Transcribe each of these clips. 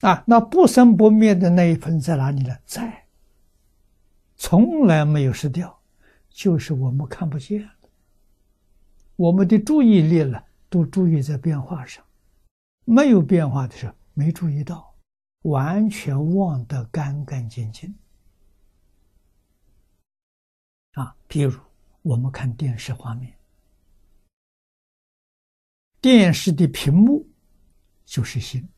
啊，那不生不灭的那一份在哪里呢？在，从来没有失掉，就是我们看不见我们的注意力呢，都注意在变化上，没有变化的时候没注意到，完全忘得干干净净。啊，比如我们看电视画面，电视的屏幕就是心。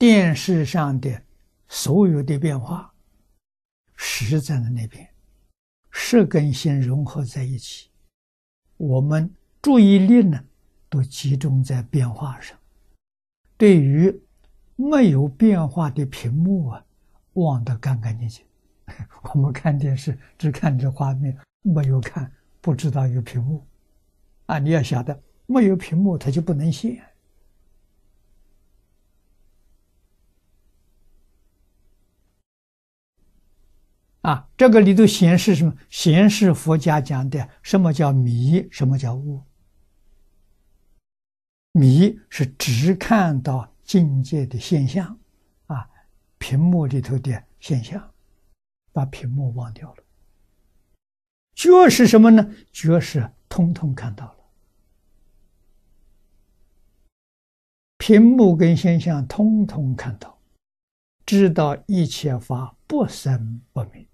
电视上的所有的变化，实在的那边，是跟心融合在一起，我们注意力呢，都集中在变化上。对于没有变化的屏幕啊，忘得干干净净。我们看电视只看着画面，没有看，不知道有屏幕。啊，你要晓得，没有屏幕，它就不能现。啊，这个里头显示什么？显示佛家讲的什么叫迷，什么叫悟。迷是只看到境界的现象，啊，屏幕里头的现象，把屏幕忘掉了。觉是什么呢？觉是通通看到了，屏幕跟现象通通看到，知道一切法不生不灭。